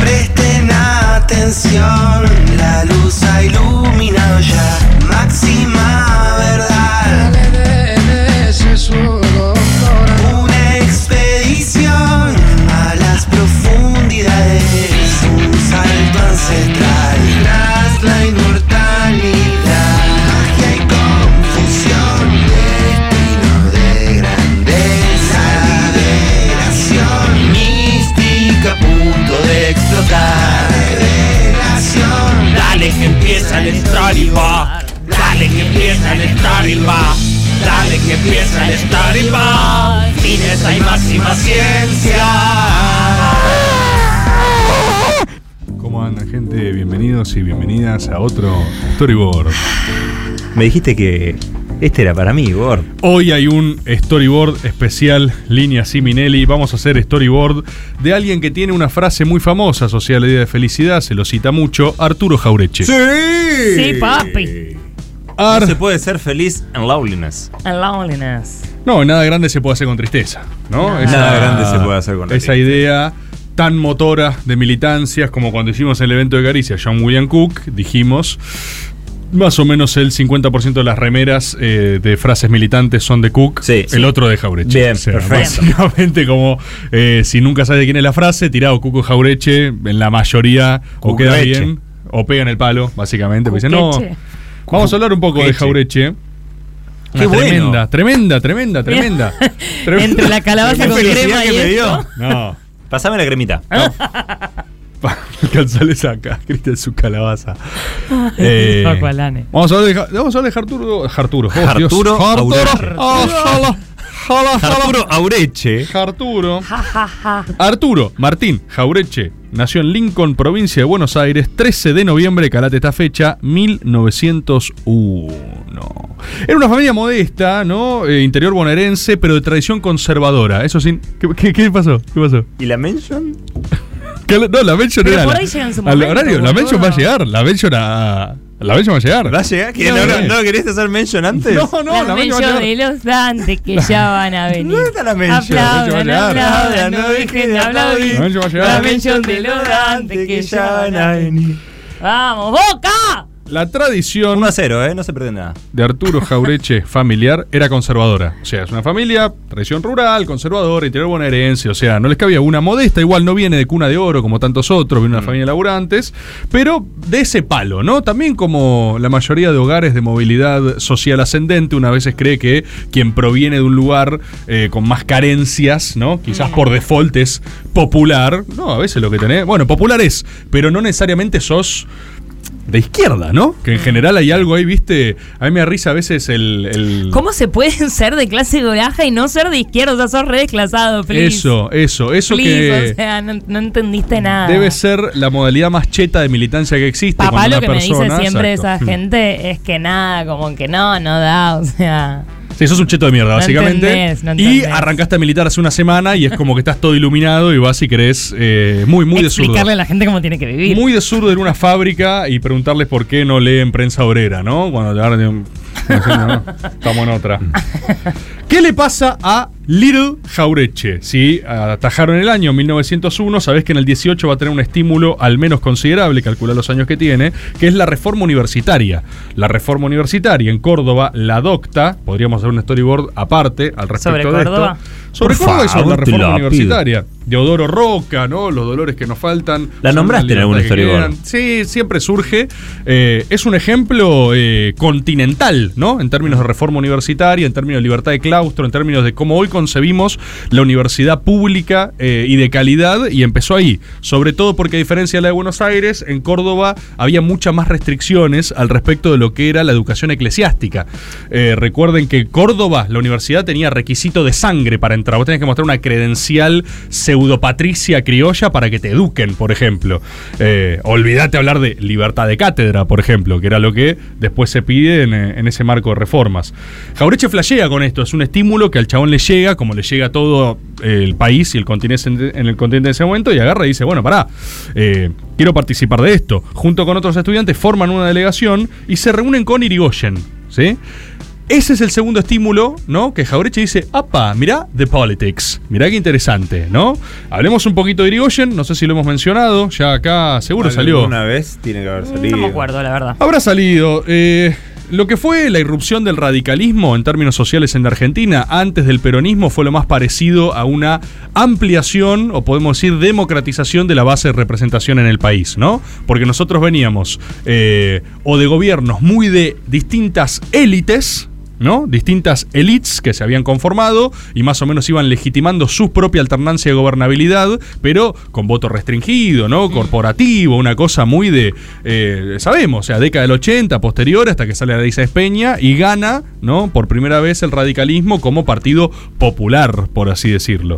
Presten atención, la luz ha iluminado ya. Empieza el bar. Dale que empieza el bar. Dale que empieza el story bar. Fineza y máxima ciencia. ¿Cómo andan, gente? Bienvenidos y bienvenidas a otro Storyboard. Me dijiste que este era para mí, Gord. Hoy hay un storyboard especial, línea Siminelli. Vamos a hacer storyboard de alguien que tiene una frase muy famosa asociada al día de felicidad, se lo cita mucho, Arturo Jaureche. Sí, papi. Ar- No se puede ser feliz en loneliness. And loneliness. No, nada grande se puede hacer con tristeza, ¿no? No. Nada grande se puede hacer con la Esa tristeza. idea tan motora de militancias como cuando hicimos el evento de Caricia, John William Cook, dijimos, más o menos el 50% de las remeras eh, de frases militantes son de Cook, Sí. el otro de Jaureche. Bien, perfecto. Básicamente como eh, si nunca sabes de quién es la frase, tirado Cook o Jaureche, en la mayoría o queda bien o pegan el palo, básicamente. Porque dicen, no, vamos a hablar un poco de. Jaureche. Qué Una bueno. tremenda, tremenda, tremenda, tremenda. Entre la calabaza con crema que y me esto. dio. No. Pasame la cremita. González acá, Cristian su calabaza. Eh, Paco Alane. vamos a hablar de, vamos a hablar de Arturo. Arturo. Oh. Arturo Arturo. Aureche. Jala, jala, jala. Arturo Aureche. Arturo. Ja, ja, ja. Arturo Martín Jaureche nació en Lincoln, provincia de Buenos Aires, 13 de noviembre, calate esta fecha, 1901. Era una familia modesta, ¿no? Eh, interior bonaerense, pero de tradición conservadora. Eso sí. ¿Qué, qué- qué pasó? ¿Qué pasó? ¿Y la mention? No, la mention Pero era. por la- ahí llega en su al horario, la mention va a llegar. La mention a. La mention va a llegar. ¿Va a llegar? ¿Que No, no, no, no. no querés hacer mention antes? No, no, la, la mention va a mención de llegar. los dantes que ya van a venir. ¿Dónde está la mention? Aplaudan, La mention va a llegar. aplaudan, no dejen de aplaudir. La mention va a llegar. La mención de los dantes que ya van a venir. ¡Vamos, Boca! La tradición 1 a 0, ¿eh? No se pierde nada. de Arturo Jaureche familiar era conservadora. O sea, es una familia, tradición rural, conservadora, interior bonaerense. O sea, no les cabía una modesta, igual no viene de cuna de oro como tantos otros, viene de una familia de laburantes, pero de ese palo, ¿no? También como la mayoría de hogares de movilidad social ascendente, una veces cree que quien proviene de un lugar eh, con más carencias, ¿no? Quizás por default es popular. No, a veces lo que tenés. Bueno, popular es, pero no necesariamente sos de izquierda, ¿no? Que en general hay algo ahí, viste. A mí me da risa a veces el. el- ¿Cómo se pueden ser de clase baja y no ser de izquierda? O sea, sos re desclasado, please. Eso, eso, eso Please, que. o sea, no, no entendiste nada. Debe ser la modalidad más cheta de militancia que existe. Papá lo una que me dice persona- siempre Exacto. esa gente es que nada, como que no, no da, o sea... Sí, sos un cheto de mierda, No básicamente. entendés, no y arrancaste a militar hace una semana y es como que estás todo iluminado y vas y querés eh, muy, muy de zurdo. explicarle a la gente cómo tiene que vivir. Muy de zurdo en una fábrica y preguntarles por qué no leen prensa obrera, ¿no? Cuando no sé, no, estamos en otra. ¿Qué le pasa a Little Jaureche? Si atajaron el año 1901, sabés que en el 18 va a tener un estímulo al menos considerable, calcula los años que tiene, que es la reforma universitaria. La reforma universitaria en Córdoba la adopta, podríamos hacer un storyboard aparte al respecto ¿Sobre de Córdoba? esto. Sobre Por Córdoba y sobre favor, la reforma universitaria. Deodoro Roca, ¿no? Los dolores que nos faltan. La nombraste en algún quedan. Sí, siempre surge. Eh, es un ejemplo eh, continental, ¿no? En términos de reforma universitaria, en términos de libertad de claustro, en términos de cómo hoy concebimos la universidad pública eh, y de calidad, y empezó ahí. Sobre todo porque, a diferencia de la de Buenos Aires, en Córdoba había muchas más restricciones al respecto de lo que era la educación eclesiástica. Recuerden que Córdoba, la universidad, tenía requisito de sangre para entrar Vos tenés que mostrar una credencial pseudopatricia criolla para que te eduquen, por ejemplo. Eh, olvídate hablar de libertad de cátedra, por ejemplo, que era lo que después se pide en, eh, en ese marco de reformas. Jaureche flashea con esto, es un estímulo que al chabón le llega, como le llega a todo eh, el país y el continente en el continente en ese momento, y agarra y dice, bueno, pará, quiero participar de esto. Junto con otros estudiantes forman una delegación y se reúnen con Irigoyen, ¿sí? Ese es el segundo estímulo, ¿no? Que Jaureche dice, apa, mirá The Politics. Mirá qué interesante, ¿no? Hablemos un poquito de Irigoyen, no sé si lo hemos mencionado, ya acá seguro salió. Una vez tiene que haber salido. No me acuerdo, la verdad. Habrá salido. eh, lo que fue la irrupción del radicalismo en términos sociales en la Argentina antes del peronismo fue lo más parecido a una ampliación o podemos decir democratización de la base de representación en el país, ¿no? Porque nosotros veníamos eh, o de gobiernos muy de distintas élites, ¿no? Distintas elites que se habían conformado y más o menos iban legitimando su propia alternancia de gobernabilidad, pero con voto restringido, ¿no? Corporativo, una cosa muy de, eh, sabemos, o sea, década del 80, posterior, hasta que sale la Isa Espeña y gana, ¿no? Por primera vez el radicalismo como partido popular, por así decirlo.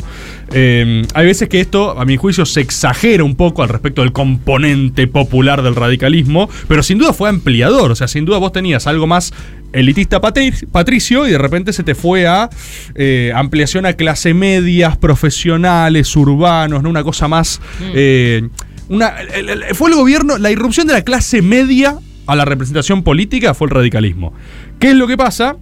Eh, hay veces que esto, a mi juicio, se exagera un poco al respecto del componente popular del radicalismo, pero sin duda fue ampliador, o sea, sin duda vos tenías algo más elitista patri- patricio y de repente se te fue a eh, ampliación a clase medias, profesionales, urbanos, ¿no? Una cosa más... eh, una, el- el- fue el gobierno, la irrupción de la clase media a la representación política fue el radicalismo. ¿Qué es lo que pasa?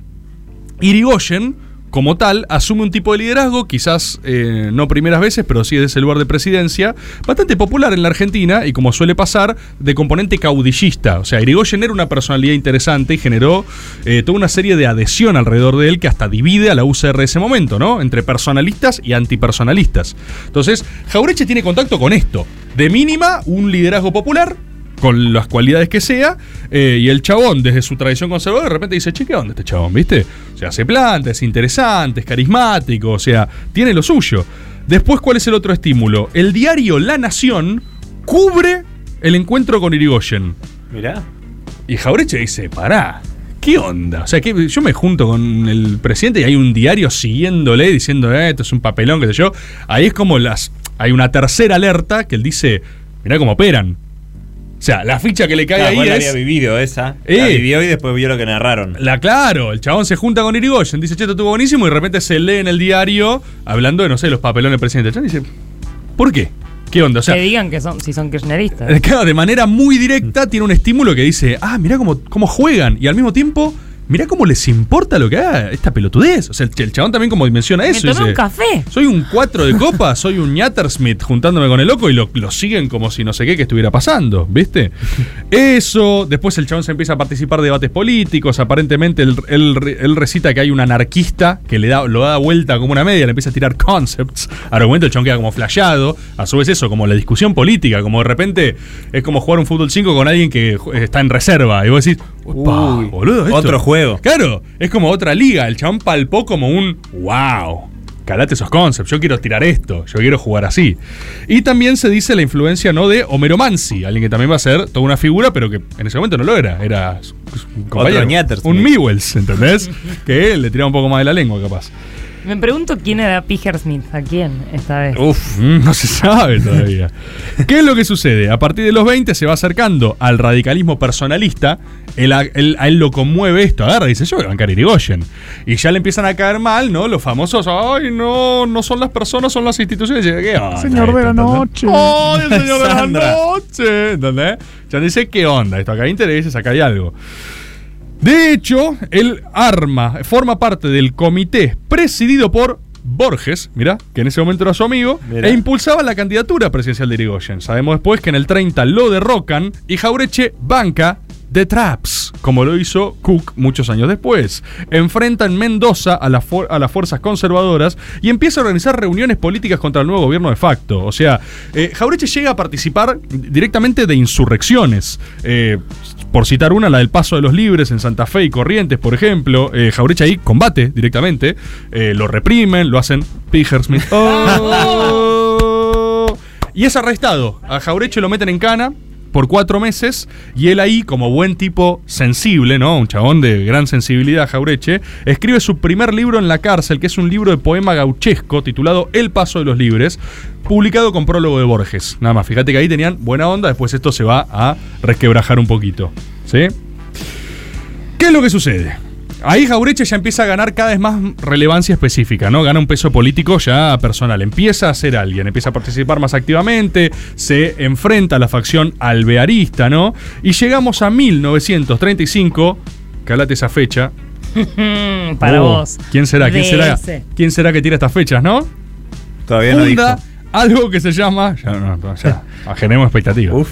Irigoyen, como tal, asume un tipo de liderazgo, quizás eh, no primeras veces, pero sí desde ese lugar de presidencia, bastante popular en la Argentina y como suele pasar, de componente caudillista. O sea, Irigoyen era una personalidad interesante y generó eh, toda una serie de adhesión alrededor de él que hasta divide a la UCR de ese momento, ¿no? Entre personalistas y antipersonalistas. Entonces, Jaureche tiene contacto con esto. De mínima, un liderazgo popular, con las cualidades que sea, eh, y el chabón, desde su tradición conservadora, de repente dice, che, ¿qué onda este chabón? ¿Viste? O sea, se planta, es interesante, es carismático, o sea, tiene lo suyo. Después, ¿cuál es el otro estímulo? El diario La Nación cubre el encuentro con Irigoyen. Mirá. Y Jaureche dice, pará, ¿qué onda? O sea, que yo me junto con el presidente y hay un diario siguiéndole diciendo, eh, esto es un papelón, qué sé yo. Ahí es como las. Hay una tercera alerta que él dice, mirá cómo operan. O sea, la ficha que le cae Claro, ahí vos la es. había vivido esa. Eh. La vivió y después vio lo que narraron. La claro, el chabón se junta con Irigoyen, dice, che, esto estuvo buenísimo, y de repente se lee en el diario hablando de, no sé, los papelones del presidente. El chabón dice, ¿por qué? ¿Qué onda? O sea, que digan que son, si son kirchneristas. Claro, de manera muy directa tiene un estímulo que dice, ah, mirá cómo, cómo juegan. Y al mismo tiempo, mirá cómo les importa lo que haga esta pelotudez. O sea, el, ch- el chabón también como dimensiona Me eso. tomé dice, un café. Soy un 4 de copa, soy un Smith juntándome con el loco y lo, lo siguen como si no sé qué que estuviera pasando, ¿viste? Eso, después el chabón se empieza a participar de debates políticos, aparentemente él, él re- él recita que hay un anarquista que le da, lo da vuelta como una media, le empieza a tirar concepts, argumento el chabón queda como flasheado, a su vez eso, como la discusión política, como de repente es como jugar un fútbol 5 con alguien que está en reserva, y vos decís, "Upa, Uy, boludo, esto". otro juego. Claro, es como otra liga. El chabón palpó como un wow. Calate esos concepts, yo quiero tirar esto, yo quiero jugar así. Y también se dice la influencia no de Homero Mansi, alguien que también va a ser toda una figura, pero que en ese momento no lo era, era un compañero, Ñatersmith. un Mewells, ¿entendés? que él le tiraba un poco más de la lengua, capaz. Me pregunto quién era Piger Smith. ¿A quién esta vez? Uf, mm, no se sabe todavía. ¿Qué es lo que sucede? A partir de los 20 se va acercando al radicalismo personalista. Él, a- él- a él lo conmueve esto, agarra y dice: Yo voy a bancar Irigoyen. Y ya le empiezan a caer mal, ¿no? Los famosos: Ay, no, no son las personas, son las instituciones. ¿Qué onda Señor esto, de la noche. ¡Ay, el señor de la noche! ¿Entendés? Ya dice: ¿Qué onda? Esto acá hay intereses, acá hay algo. De hecho, él arma, forma parte del comité presidido por Borges, mirá, que en ese momento era su amigo, Mirá. e impulsaba la candidatura presidencial de Irigoyen. Sabemos después que en el 30 lo derrocan y Jaureche banca The Traps, como lo hizo Cook muchos años después. Enfrenta en Mendoza a, a las fuerzas conservadoras y empieza a organizar reuniones políticas contra el nuevo gobierno de facto. O sea, eh, Jaureche llega a participar directamente de insurrecciones. Eh, por citar una, la del Paso de los Libres en Santa Fe y Corrientes, por ejemplo. Eh, Jaureche ahí combate directamente. Eh, lo reprimen, lo hacen Pigersmith. Oh. y es arrestado. A Jaureche lo meten en cana por cuatro meses y él ahí, como buen tipo sensible, ¿no? Un chabón de gran sensibilidad, Jaureche, escribe su primer libro en la cárcel, que es un libro de poema gauchesco titulado El Paso de los Libres, publicado con prólogo de Borges. Nada más, fíjate que ahí tenían buena onda, después esto se va a resquebrajar un poquito. ¿Sí? ¿Qué es lo que sucede? Ahí Jaureche ya empieza a ganar cada vez más relevancia específica, ¿no? Gana un peso político ya personal. Empieza a ser alguien, empieza a participar más activamente, se enfrenta a la facción alvearista, ¿no? Y llegamos a 1935, calate esa fecha. Para Oh, vos. ¿Quién será? ¿Quién será? ¿Quién será que tira estas fechas, no? Todavía no dijo. Algo que se llama. Ya, no, ya, generemos expectativas. Uf.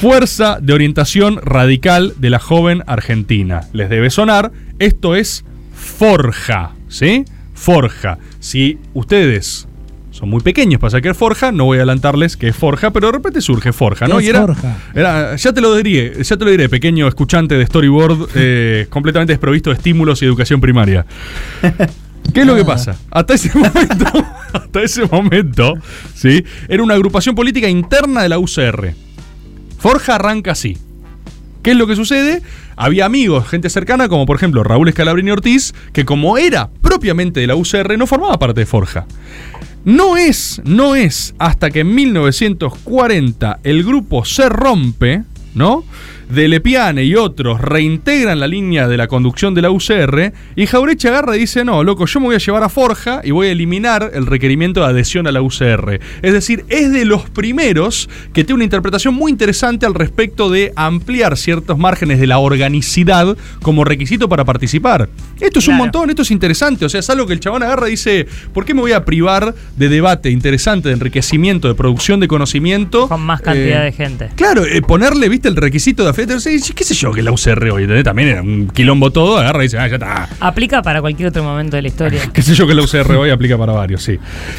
Fuerza de Orientación Radical de la Joven Argentina. Les debe sonar, esto es Forja, ¿sí? Forja. Si ustedes son muy pequeños para saber Forja, no voy a adelantarles que es Forja, pero de repente surge Forja, ¿no? ¿Qué es y era, Forja? era- ya te lo diré, ya te lo diré, pequeño escuchante de Storyboard, eh, completamente desprovisto de estímulos y educación primaria. ¿Qué es lo que pasa? Hasta ese momento, hasta ese momento, ¿sí? Era una agrupación política interna de la UCR. Forja arranca así. ¿Qué es lo que sucede? Había amigos, gente cercana, como por ejemplo Raúl Escalabrini Ortiz, que como era propiamente de la UCR, no formaba parte de Forja. No es, no es hasta que en 1940 el grupo se rompe, ¿no? De Lepiane y otros reintegran la línea de la conducción de la UCR y Jaureche agarra y dice, no, loco, yo me voy a llevar a Forja y voy a eliminar el requerimiento de adhesión a la UCR. Es decir, es de los primeros que tiene una interpretación muy interesante al respecto de ampliar ciertos márgenes de la organicidad como requisito para participar. Esto es un montón, esto es interesante, o sea, es algo que el chabón agarra y dice, ¿por qué me voy a privar de debate interesante, de enriquecimiento, de producción de conocimiento? Con más cantidad Eh, de gente. Claro, eh, ponerle, viste, el requisito de sí, qué sé yo, que la UCR hoy, ¿entendés? También era un quilombo todo, agarra y dice, ah, ya está. Aplica para cualquier otro momento de la historia. Qué sé yo que la UCR hoy aplica para varios, sí.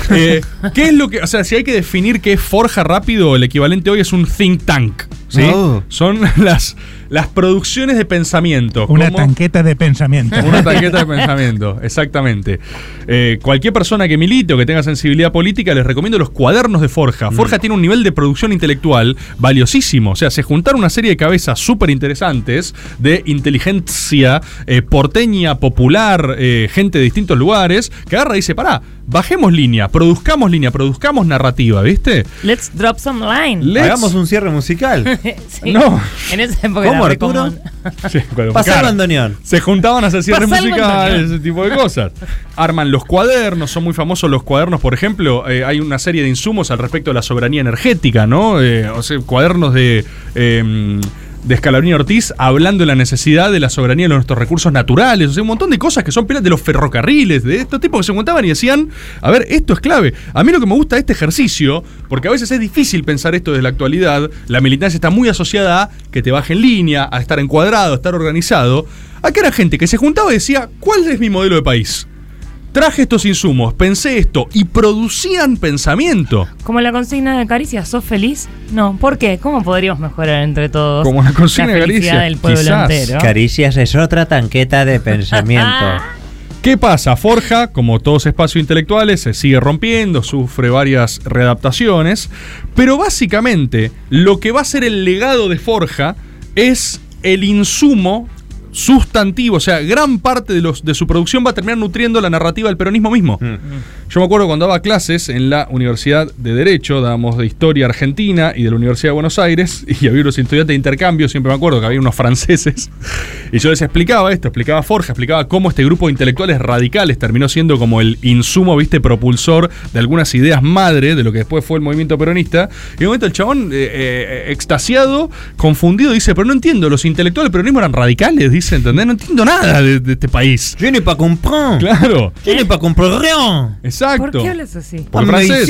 Eh, ¿Qué es lo que, o sea, si hay que definir qué es Forja rápido, el equivalente hoy es un think tank, ¿sí? Oh. Son las, las producciones de pensamiento. Una como- tanqueta de pensamiento. una tanqueta de pensamiento, exactamente. Eh, cualquier persona que milite o que tenga sensibilidad política, les recomiendo los cuadernos de Forja. Forja tiene un nivel de producción intelectual valiosísimo. O sea, se juntaron una serie de cabezas súper interesantes de inteligencia eh, porteña, popular, eh, gente de distintos lugares, que agarra y dice, pará, bajemos línea, produzcamos línea, produzcamos narrativa, ¿viste? Let's drop some line. Let's- Hagamos un cierre musical. Sí. No. En esa época ¿Cómo, era re Arturo? Sí, cuando- Pasar claro. bandoneón. Se juntaban a hacer cierres musicales, ese tipo de cosas. Arman los cuadernos, son muy famosos los cuadernos, por ejemplo. eh, hay una serie de insumos al respecto de la soberanía energética, ¿no? Eh, o sea, cuadernos de. eh, de Scalabrini Ortiz hablando de la necesidad de la soberanía de nuestros recursos naturales, o sea, un montón de cosas que son pilas de los ferrocarriles, de estos tipos que se juntaban y decían, a ver, esto es clave. A mí lo que me gusta de este ejercicio, porque a veces es difícil pensar esto desde la actualidad, la militancia está muy asociada a que te baje en línea, a estar encuadrado, a estar organizado. Acá era gente que se juntaba y decía, ¿cuál es mi modelo de país? Traje estos insumos, pensé esto y producían pensamiento. Como la consigna de Caricia, ¿sos feliz? No, ¿por qué? ¿Cómo podríamos mejorar entre todos? Como la consigna de felicidad Caricia, del pueblo quizás. entero. Caricias es otra tanqueta de pensamiento. ¿Qué pasa? Forja, como todos espacios intelectuales, se sigue rompiendo, sufre varias readaptaciones, pero básicamente lo que va a ser el legado de Forja es el insumo sustantivo, o sea, gran parte de, los, de su producción va a terminar nutriendo la narrativa del peronismo mismo. Yo me acuerdo cuando daba clases en la Universidad de Derecho, dábamos de Historia Argentina y de la Universidad de Buenos Aires, y había unos estudiantes de intercambio, siempre me acuerdo que había unos franceses, y yo les explicaba esto, explicaba Forja, explicaba cómo este grupo de intelectuales radicales terminó siendo como el insumo, viste, propulsor de algunas ideas madre de lo que después fue el movimiento peronista, y en un momento el chabón, eh, eh, extasiado, confundido, dice, pero no entiendo, los intelectuales del peronismo eran radicales, dice, ¿entendés? No entiendo nada de, de este país. Je n'ai pas compris. Claro, pas compris rien. exacto. ¿Por qué hablas así? Porque francés.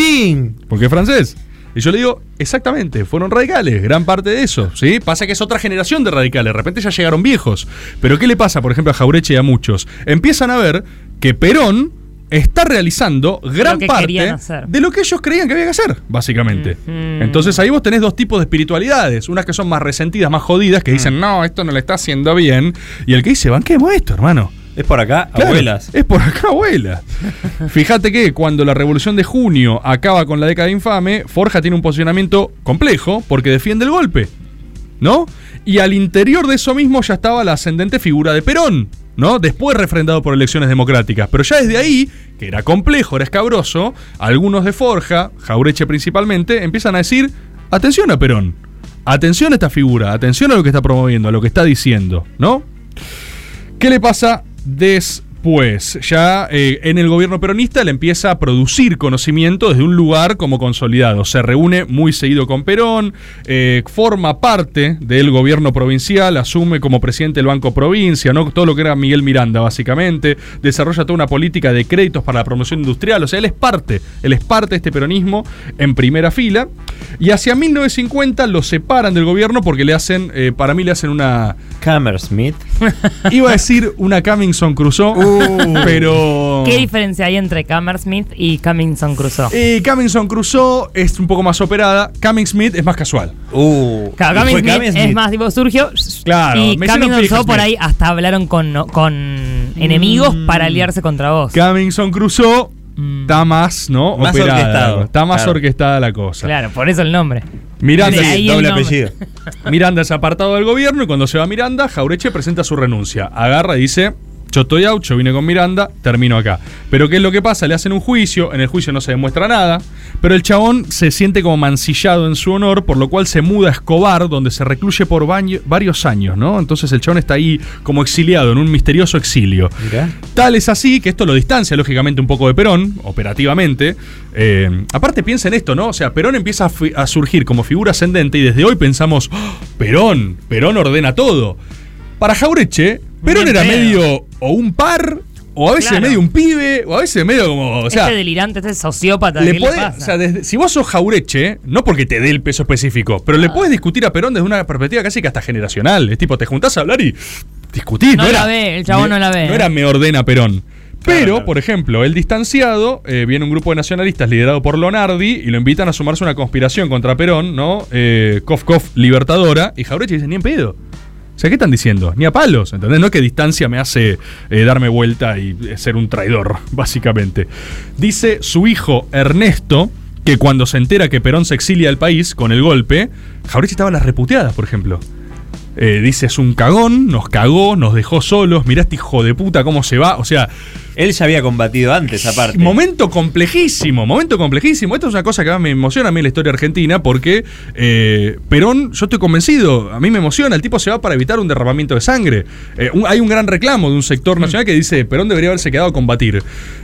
Porque es francés. Y yo le digo, exactamente, fueron radicales, gran parte de eso, ¿sí? Pasa que es otra generación de radicales, de repente ya llegaron viejos. Pero ¿qué le pasa, por ejemplo, a Jaureche y a muchos? Empiezan a ver que Perón está realizando gran parte de lo que ellos creían que había que hacer, básicamente. Entonces ahí vos tenés dos tipos de espiritualidades, unas que son más resentidas, más jodidas, que dicen, no, esto no le está haciendo bien, y el que dice, banquemos esto, hermano. Es por acá, Claro, abuelas. Es por acá, abuela. Fíjate que cuando la revolución de junio acaba con la década infame, Forja tiene un posicionamiento complejo porque defiende el golpe. ¿no? Y al interior de eso mismo ya estaba la ascendente figura de Perón, ¿no? Después refrendado por elecciones democráticas. Pero ya desde ahí, que era complejo, era escabroso, algunos de Forja, Jaureche principalmente, empiezan a decir, atención a Perón, atención a esta figura, atención a lo que está promoviendo, a lo que está diciendo, ¿no? ¿Qué le pasa después? Ya eh, en el gobierno peronista le empieza a producir conocimiento desde un lugar como consolidado. Se reúne muy seguido con Perón, eh, forma parte del gobierno provincial, asume como presidente del Banco Provincia, ¿no? todo lo que era Miguel Miranda básicamente, desarrolla toda una política de créditos para la promoción industrial, o sea, él es parte, él es parte de este peronismo en primera fila. Y hacia 1950 lo separan del gobierno porque le hacen, eh, para mí le hacen una... Hammersmith. Iba a decir una Cummingson Crusoe, pero... ¿Qué diferencia hay entre Hammersmith y Cummingson Crusoe? Y Cummingson Crusoe es un poco más operada, Cumming Smith es más casual. Uh, Claro, ¿y fue Cumming Smith es más tipo surgió Claro, y Cumming Crusoe por ahí hasta hablaron con, con enemigos para aliarse contra vos. Cummingson Crusoe Mm. está más, ¿no? Más Operada, orquestado. Está más Claro. orquestada la cosa. Claro, por eso el nombre. Miranda, el doble nombre. apellido. Miranda es apartado del gobierno y cuando se va Miranda, Jaureche presenta su renuncia. Agarra y dice, yo estoy out, yo vine con Miranda, termino acá. Pero ¿qué es lo que pasa? Le hacen un juicio, en el juicio no se demuestra nada, pero el chabón se siente como mancillado en su honor, por lo cual se muda a Escobar, donde se recluye por baño- varios años, ¿no? Entonces el chabón está ahí como exiliado, en un misterioso exilio. Mirá. Tal es así que esto lo distancia lógicamente un poco de Perón, operativamente. Eh, aparte piensa en esto, ¿no? O sea, Perón empieza a, surgir como figura ascendente y desde hoy pensamos, "Oh, Perón, Perón ordena todo. Para Jaureche, Perón era medio o un par, o a veces Claro. medio un pibe, o a veces medio como, o sea... este delirante, este sociópata, Le ¿qué podés- le pasa? o sea, desde- si vos sos Jaureche, no porque te dé el peso específico, pero Ah. le puedes discutir a Perón desde una perspectiva casi que hasta generacional. Es tipo, te juntás a hablar y discutís. No No, la era, ve, el chabón no la ve, No era me ordena Perón. Pero, claro. por ejemplo, el distanciado, eh, viene un grupo de nacionalistas liderado por Lonardi y lo invitan a sumarse a una conspiración contra Perón, ¿no? Eh, Kof Kof Libertadora. Y Jaureche dice, ni en pedo. O sea, ¿qué están diciendo? Ni a palos, ¿entendés? No que distancia me hace eh, darme vuelta y eh, ser un traidor, básicamente. Dice su hijo Ernesto que cuando se entera que Perón se exilia del país con el golpe, Jaureche estaba en las reputeadas, por ejemplo. Eh, dice, es un cagón, nos cagó, nos dejó solos, mirá este hijo de puta cómo se va. O sea, Él ya había combatido antes, aparte. Momento complejísimo, momento complejísimo. Esto es una cosa que más me emociona a mí en la historia argentina porque eh, Perón, yo estoy convencido, a mí me emociona, el tipo se va para evitar un derramamiento de sangre. Eh, un- hay un gran reclamo de un sector nacional que dice, Perón debería haberse quedado a combatir.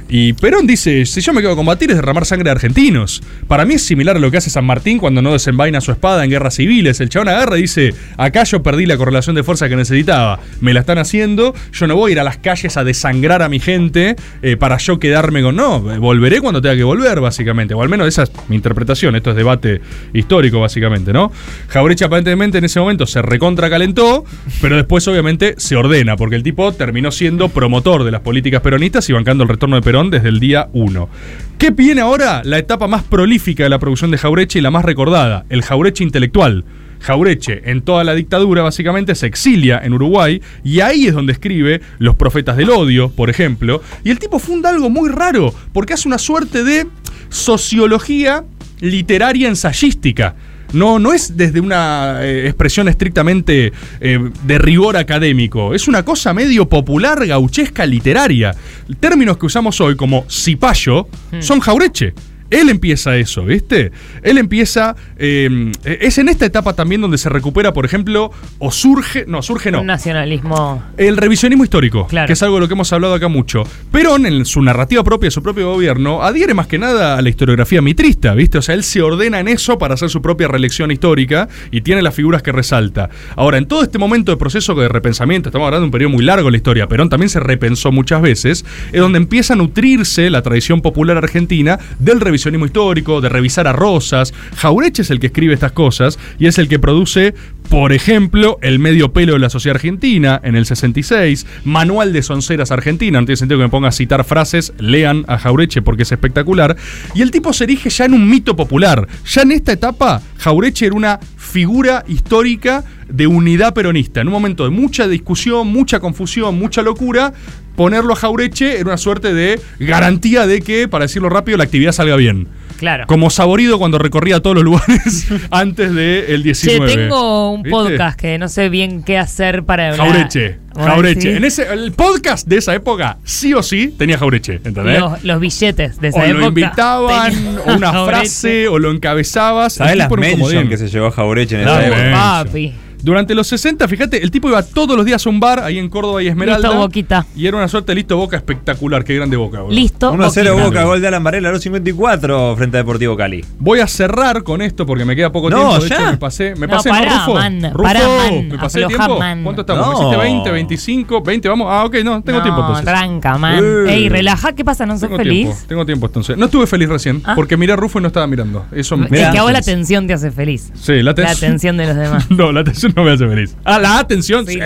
Y Perón dice, si yo me quedo a combatir es derramar sangre de argentinos. Para mí es similar a lo que hace San Martín cuando no desenvaina su espada en guerras civiles. El chabón agarra y dice, acá yo perdí la correlación de fuerza que necesitaba. Me la están haciendo, yo no voy a ir a las calles a desangrar a mi gente eh, para yo quedarme con... No, volveré cuando tenga que volver, básicamente. O al menos esa es mi interpretación. Esto es debate histórico, básicamente, ¿no? Jaureche aparentemente en ese momento se recontra calentó, pero después obviamente se ordena, porque el tipo terminó siendo promotor de las políticas peronistas y bancando el retorno de Perón desde el día 1. ¿Qué viene ahora? La etapa más prolífica de la producción de Jaureche y la más recordada, el Jaureche intelectual. Jaureche, en toda la dictadura, básicamente se exilia en Uruguay y ahí es donde escribe Los Profetas del Odio, por ejemplo. Y el tipo funda algo muy raro, porque hace una suerte de sociología literaria ensayística. No, no es desde una eh, expresión estrictamente eh, de rigor académico, es una cosa medio popular, gauchesca, literaria. Términos que usamos hoy como cipayo son jaureche. Él empieza eso, ¿viste? Él empieza. eh, es en esta etapa también donde se recupera, por ejemplo, o surge. No, surge no. Un nacionalismo. El revisionismo histórico, Claro. que es algo de lo que hemos hablado acá mucho. Perón, en su narrativa propia de su propio gobierno, adhiere más que nada a la historiografía mitrista, ¿viste? O sea, él se ordena en eso para hacer su propia reelección histórica y tiene las figuras que resalta. Ahora, en todo este momento de proceso de repensamiento, estamos hablando de un periodo muy largo en la historia, Perón también se repensó muchas veces, es donde empieza a nutrirse la tradición popular argentina del revisionismo histórico, de revisar a Rosas. Jaureche es el que escribe estas cosas y es el que produce, por ejemplo, El medio pelo de la sociedad argentina en el 66, Manual de Sonceras Argentina, no tiene sentido que me ponga a citar frases, lean a Jaureche porque es espectacular. Y el tipo se erige ya en un mito popular. Ya en esta etapa, Jaureche era una figura histórica de unidad peronista. En un momento de mucha discusión, mucha confusión, mucha locura, ponerlo a Jaureche era una suerte de garantía de que, para decirlo rápido, la actividad salga bien. Claro. Como saborido cuando recorría todos los lugares antes del Che, 19. tengo un ¿Viste? podcast que no sé bien qué hacer para hablar. Jaureche. Jaureche. sí. En ese, el podcast de esa época, sí o sí, tenía Jaureche. ¿Entendés? Los, los billetes de esa o época. lo invitaban, o una Jaureche. frase, o lo encabezabas. ¿Sabes las tipo era un mention comodín. que se llevó Jaureche en No, esa época? Papi. Durante los 60, fíjate, el tipo iba todos los días a un bar ahí en Córdoba y Esmeralda. Listo, Boquita. Y era una suerte de listo boca espectacular. Qué grande boca, boludo. Listo. 1-0 Boquita. Boca, gol de Alan Varela, los 54 frente a Deportivo Cali. Voy a cerrar con esto porque me queda poco No, tiempo. De ya. hecho, me pasé. Me No, pasé, pará, ¿no, Rufo? man, Rufo, pará, man, ¿Me pasé el aflojá, tiempo? man. ¿Cuánto estamos? No. ¿Me hiciste 20, 25, 20? Vamos. Ah, ok, no, tengo no, tiempo entonces. Tranca, man. Eh. Ey, relaja, ¿qué pasa? ¿No sos Tengo feliz? tiempo, tengo tiempo entonces. No estuve feliz recién Ah. porque miré a Rufo y no estaba mirando. Eso me. Es que a vos la atención te hace feliz. Sí, la La atención. atención de los demás. No, la atención no me hace feliz. Ah, la atención. Sí,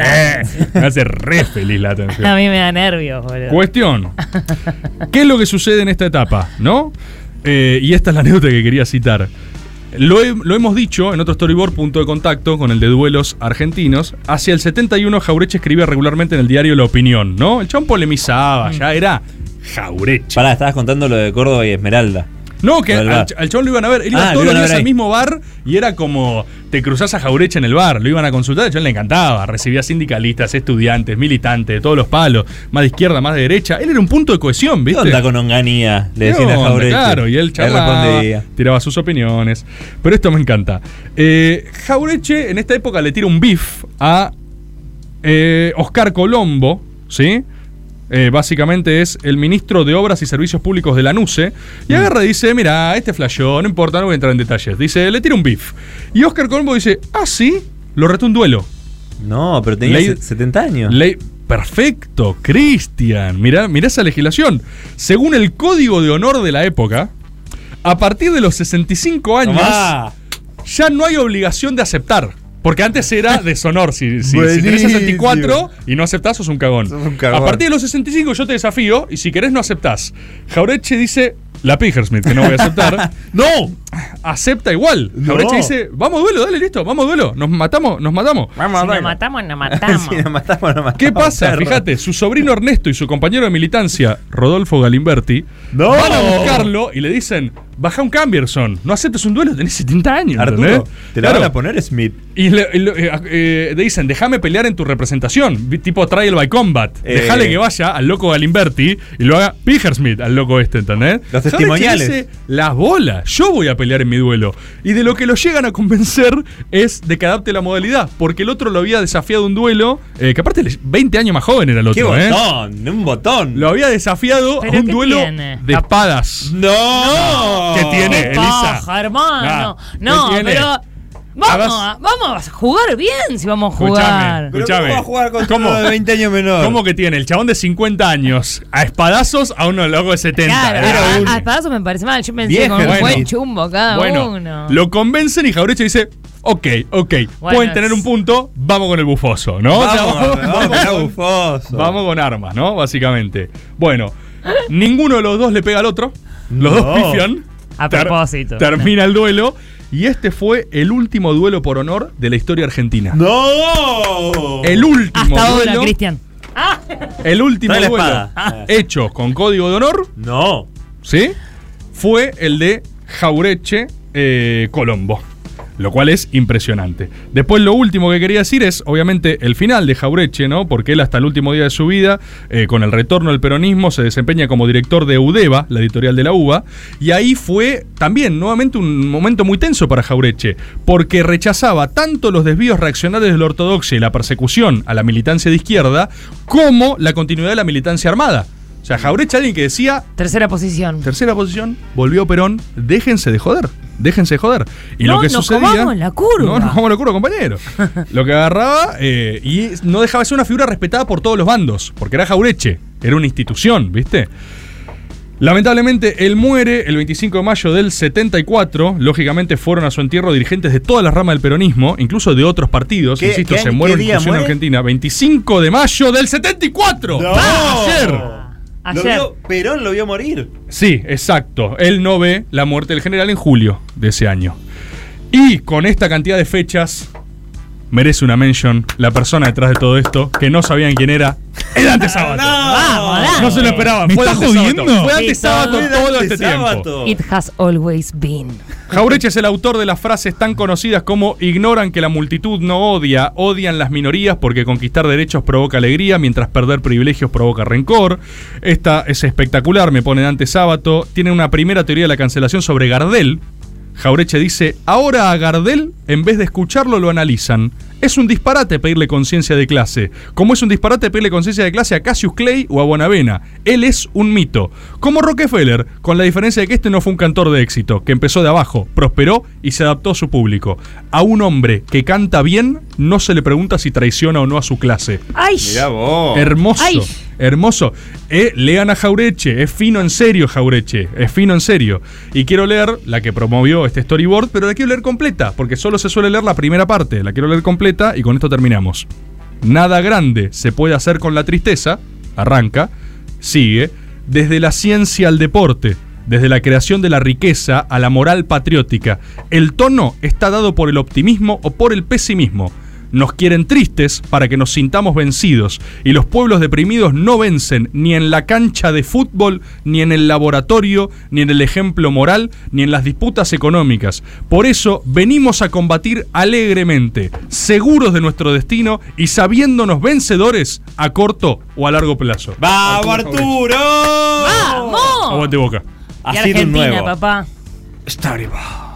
me hace re feliz la A atención. mí me da nervios, boludo. Cuestión. ¿Qué es lo que sucede en esta etapa? ¿No? Eh, y esta es la anécdota que quería citar. Lo, he- lo hemos dicho en otro storyboard, punto de contacto, con el de duelos argentinos. Hacia el 71, Jaureche escribía regularmente en el diario La Opinión, ¿no? El chabón polemizaba, ya era Jaureche. Pará, estabas contando lo de Córdoba y Esmeralda. No, que al, al chabón lo iban a ver. Él iba Ah, todos lo los días al mismo bar y era como te cruzás a Jaureche en el bar. Lo iban a consultar, al chabón le encantaba. Recibía sindicalistas, estudiantes, militantes, de todos los palos, más de izquierda, más de derecha. Él era un punto de cohesión, ¿Qué ¿viste? onda con Onganía? Le ¿Qué decían a? Jaureche. Claro, y él charlaba, tiraba sus opiniones. Pero esto me encanta. Eh, Jaureche en esta época le tira un beef a eh, Oscar Colombo, ¿sí? Eh, básicamente es el ministro de Obras y Servicios Públicos de la NUCE. Y agarra y dice: Mira, este flasheó, no importa, no voy a entrar en detalles. Dice: Le tira un beef. Y Oscar Colombo dice: Ah, sí, lo retó un duelo. No, pero tenía Ley- se- 70 años. Ley- Perfecto, Cristian. Mirá, mirá esa legislación. Según el Código de Honor de la época, a partir de los 65 años Tomá. ya no hay obligación de aceptar. Porque antes era deshonor. Si, si, si tenés Buenísimo. 64 y no aceptás, sos un cagón. Sos un cagón. A partir de los 65 yo te desafío y si querés no aceptás. Jaureche dice, la Pigersmith, que no voy a aceptar. ¡No! Acepta igual. No. Jaureche dice, vamos duelo, dale, listo, vamos duelo. Nos matamos, nos matamos. Si nos matamos, nos matamos. Si nos matamos, nos matamos, ¿Qué pasa? perro. Fíjate, su sobrino Ernesto y su compañero de militancia, Rodolfo Galimberti, ¡No! van a buscarlo y le dicen: Baja un Camberson, no aceptes un duelo, tenés 70 años. Arturo, ¿entendés? te la Claro. van a poner Smith. Y le, y le- eh, eh, le dicen, déjame pelear en tu representación, tipo trial by combat. Eh. Déjale que vaya al loco Galimberti y lo haga Pigersmith al loco este, ¿entendés? Los testimoniales. dice, las bolas, yo voy a pelear en mi duelo. Y de lo que lo llegan a convencer es de que adapte la modalidad, porque el otro lo había desafiado un duelo, eh, que aparte le- 20 años más joven era el ¡Qué otro, ¿eh? botón! ¡Un botón! Lo había desafiado a ¿Pero un qué duelo tiene? de espadas. ¡No! ¿Qué tiene, ¿Qué Elisa? paja, hermano? No, ¿qué tiene? pero. Vamos, a, vamos a jugar bien si vamos a Escuchame. jugar. ¿Pero Escuchame. ¿Cómo va a jugar con ¿Cómo? uno de 20 años menor? ¿Cómo que tiene? El chabón de 50 años a espadazos a uno loco de 70. Claro, a, un- a espadazo me parece mal. Yo pensé Vieja, con un bueno. buen chumbo cada bueno, uno. lo convencen y Jaureche dice, ok, ok, Bueno, pueden tener un punto, vamos con el bufoso, ¿no? O sea, Vamos, vamos, vamos con- bufoso. Vamos con armas, ¿no? Básicamente. Bueno, ninguno de los dos le pega al otro. Los No. dos pifian. A Ter- propósito. Termina el duelo. Y este fue el último duelo por honor de la historia argentina. ¡No! El último Hasta ahora. Cristian. El último duelo espada. Hecho con código de honor, ¡No! ¿sí? Fue el de Jaureche eh, Colombo. Lo cual es impresionante. Después lo último que quería decir es, obviamente, el final de Jaureche, ¿no? Porque él hasta el último día de su vida, eh, con el retorno del peronismo, se desempeña como director de UDEVA, la editorial de la UBA. Y ahí fue también, nuevamente, un momento muy tenso para Jaureche, porque rechazaba tanto los desvíos reaccionarios de la ortodoxia y la persecución a la militancia de izquierda, como la continuidad de la militancia armada. O sea, Jaureche, alguien que decía, Tercera posición. Tercera posición, volvió Perón. Déjense de joder. Déjense de joder. Y No lo que nos sucedía. comamos la curva. No nos comamos la curva, compañero. lo que agarraba eh, y no dejaba de ser una figura respetada por todos los bandos. Porque era Jaureche. Era una institución, ¿viste? Lamentablemente, él muere el 25 de mayo del 74. Lógicamente, fueron a su entierro dirigentes de todas las ramas del peronismo, incluso de otros partidos. ¿Qué- Insisto, qué se muere en argentina. 25 de mayo del 74. ¡No! ¡Ah! Ayer. Lo vio- Perón lo vio morir. Sí, exacto. Él no ve la muerte del general en julio de ese año. Y con esta cantidad de fechas, merece una mention la persona detrás de todo esto, que no sabían quién era, Es Dante Sábato. Dante. No se lo esperaban. ¿Me Fue estás Dante Sábato. jodiendo? Fue Dante Sábato todo- todo este tiempo. It has always been. Jaureche es el autor de las frases tan conocidas como ignoran que la multitud no odia, odian las minorías porque conquistar derechos provoca alegría, mientras perder privilegios provoca rencor. Esta es espectacular, me pone Dante Sábato. Tiene una primera teoría de la cancelación sobre Gardel. Jaureche dice, ahora a Gardel, en vez de escucharlo, lo analizan. Es un disparate pedirle conciencia de clase, como es un disparate pedirle conciencia de clase a Cassius Clay o a Bonavena. Él es un mito. Como Rockefeller, con la diferencia de que este no fue un cantor de éxito, que empezó de abajo, prosperó y se adaptó a su público. A un hombre que canta bien, no se le pregunta si traiciona o no a su clase. ¡Ay! Mirá vos. Hermoso, Ay. Hermoso. Eh, lean a Jaureche, es fino en serio Jaureche, es fino en serio. Y quiero leer la que promovió este storyboard, pero la quiero leer completa, porque solo se suele leer la primera parte. La quiero leer completa y con esto terminamos. Nada grande se puede hacer con la tristeza, arranca, sigue, desde la ciencia al deporte, desde la creación de la riqueza a la moral patriótica. El tono está dado por el optimismo o por el pesimismo. Nos quieren tristes para que nos sintamos vencidos y los pueblos deprimidos no vencen ni en la cancha de fútbol, ni en el laboratorio, ni en el ejemplo moral, ni en las disputas económicas. Por eso venimos a combatir alegremente, seguros de nuestro destino y sabiéndonos vencedores a corto o a largo plazo. ¡Vamos, Arturo! ¡Vamos! Aguante boca. Y Así Argentina, nuevo. papá. Storyboard.